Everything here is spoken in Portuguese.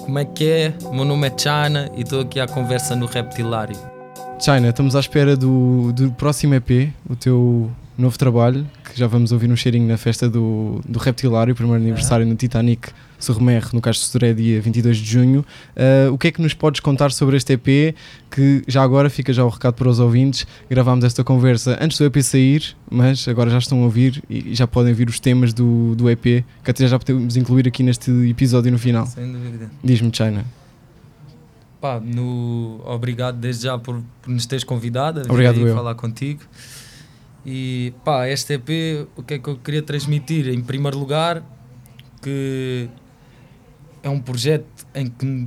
Como é que é? O meu nome é China e estou aqui à conversa no Reptilário. China, estamos à espera do, do próximo EP, o teu novo trabalho, que já vamos ouvir um cheirinho na festa do, do Reptilário, primeiro aniversário no Titanic Surmer, no Castro Sodré, dia 22 de junho. Uh, o que é que nos podes contar sobre este EP? Que já agora fica já o recado para os ouvintes. Gravámos esta conversa antes do EP sair, mas agora já estão a ouvir e já podem ouvir os temas do, do EP, que até já podemos incluir aqui neste episódio no final. Sem dúvida. Diz-me, China. Pá, no... obrigado desde já por, por nos teres convidado a Obrigado eu. falar contigo. E pá, este EP, o que é que eu queria transmitir? Em primeiro lugar, que é um projeto em que me